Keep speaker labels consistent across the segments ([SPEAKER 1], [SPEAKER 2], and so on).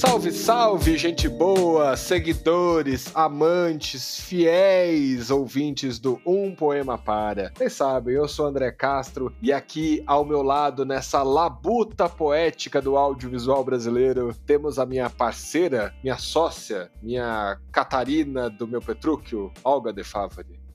[SPEAKER 1] Salve, salve, gente boa, seguidores, amantes, fiéis ouvintes do Um Poema Para. Vocês sabem, eu sou André Castro e aqui ao meu lado, nessa labuta poética do audiovisual brasileiro, temos a minha parceira, minha sócia, minha Catarina do meu Petrúquio, Olga De Favre.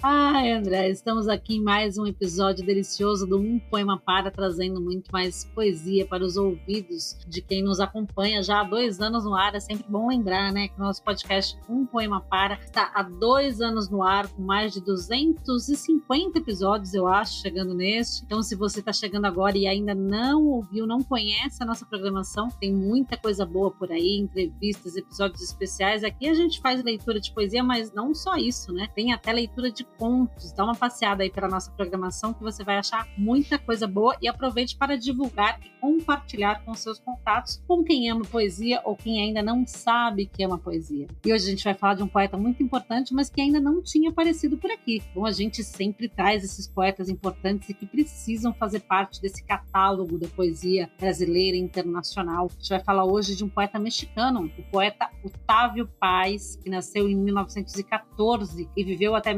[SPEAKER 2] Ai, André, estamos aqui em mais um episódio delicioso do Um Poema Para, trazendo muito mais poesia para os ouvidos de quem nos acompanha já há dois anos no ar. É sempre bom lembrar, né, que nosso podcast Um Poema Para está há dois anos no ar, com mais de 250 episódios, eu acho, chegando neste. Então, se você está chegando agora e ainda não ouviu, não conhece a nossa programação, tem muita coisa boa por aí, entrevistas, episódios especiais. Aqui a gente faz leitura de poesia, mas não só isso, né? Tem até leitura de Dá uma passeada aí pela nossa programação que você vai achar muita coisa boa e aproveite para divulgar e compartilhar com seus contatos, com quem ama poesia ou quem ainda não sabe que ama poesia. E hoje a gente vai falar de um poeta muito importante, mas que ainda não tinha aparecido por aqui. Então a gente sempre traz esses poetas importantes e que precisam fazer parte desse catálogo da poesia brasileira e internacional. A gente vai falar hoje de um poeta mexicano, o poeta Otávio Paz, que nasceu em 1914 e viveu até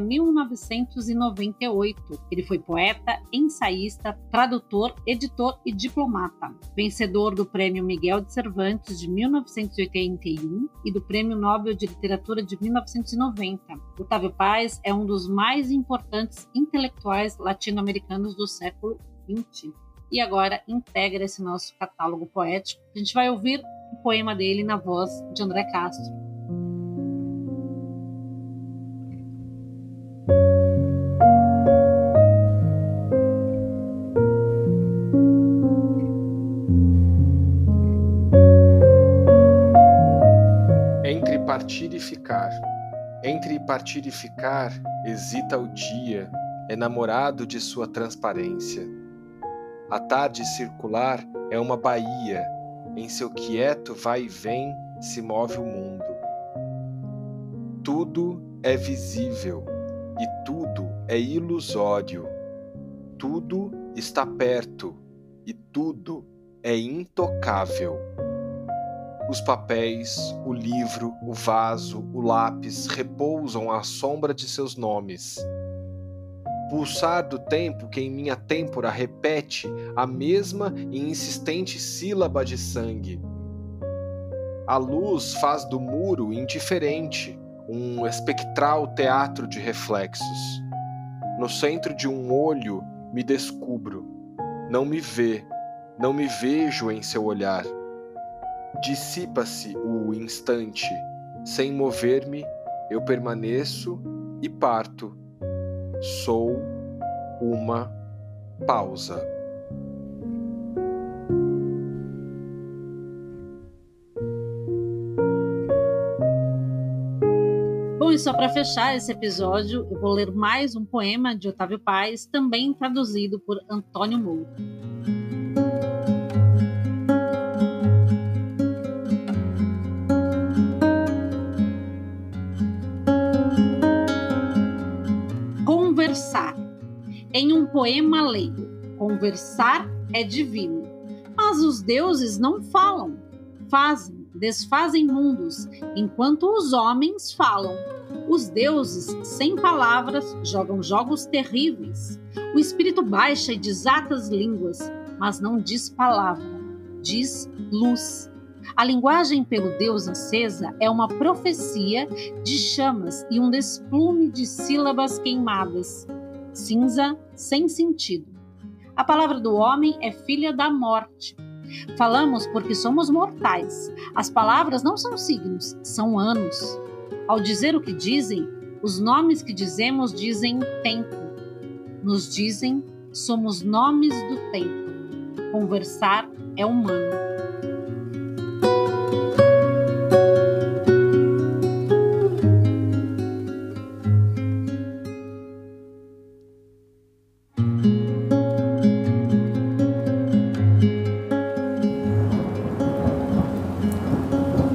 [SPEAKER 2] 1998. Ele foi poeta, ensaísta, tradutor, editor e diplomata. Vencedor do Prêmio Miguel de Cervantes de 1981 e do Prêmio Nobel de Literatura de 1990. Otávio Paz é um dos mais importantes intelectuais latino-americanos do século XX. E agora integra esse nosso catálogo poético. A gente vai ouvir o poema dele na voz de André Castro.
[SPEAKER 1] Ficar. Entre partir e ficar, hesita o dia, enamorado de sua transparência. A tarde circular é uma baía, em seu quieto vai e vem se move o mundo. Tudo é visível e tudo é ilusório. Tudo está perto e tudo é intocável. Os papéis, o livro, o vaso, o lápis repousam à sombra de seus nomes. Pulsar do tempo que em minha têmpora repete a mesma e insistente sílaba de sangue. A luz faz do muro indiferente um espectral teatro de reflexos. No centro de um olho me descubro. Não me vê, não me vejo em seu olhar. Dissipa-se o instante, sem mover-me, eu permaneço e parto. Sou uma pausa.
[SPEAKER 2] Bom, e só para fechar esse episódio, eu vou ler mais um poema de Otávio Paz, também traduzido por Antônio Moura. Em um poema leigo, conversar é divino, mas os deuses não falam, fazem, desfazem mundos, enquanto os homens falam. Os deuses, sem palavras, jogam jogos terríveis. O espírito baixa e desata as línguas, mas não diz palavra, diz luz. A linguagem pelo Deus acesa é uma profecia de chamas e um desplume de sílabas queimadas cinza, sem sentido. A palavra do homem é filha da morte. Falamos porque somos mortais. As palavras não são signos, são anos. Ao dizer o que dizem, os nomes que dizemos dizem tempo. Nos dizem, somos nomes do tempo. Conversar é humano.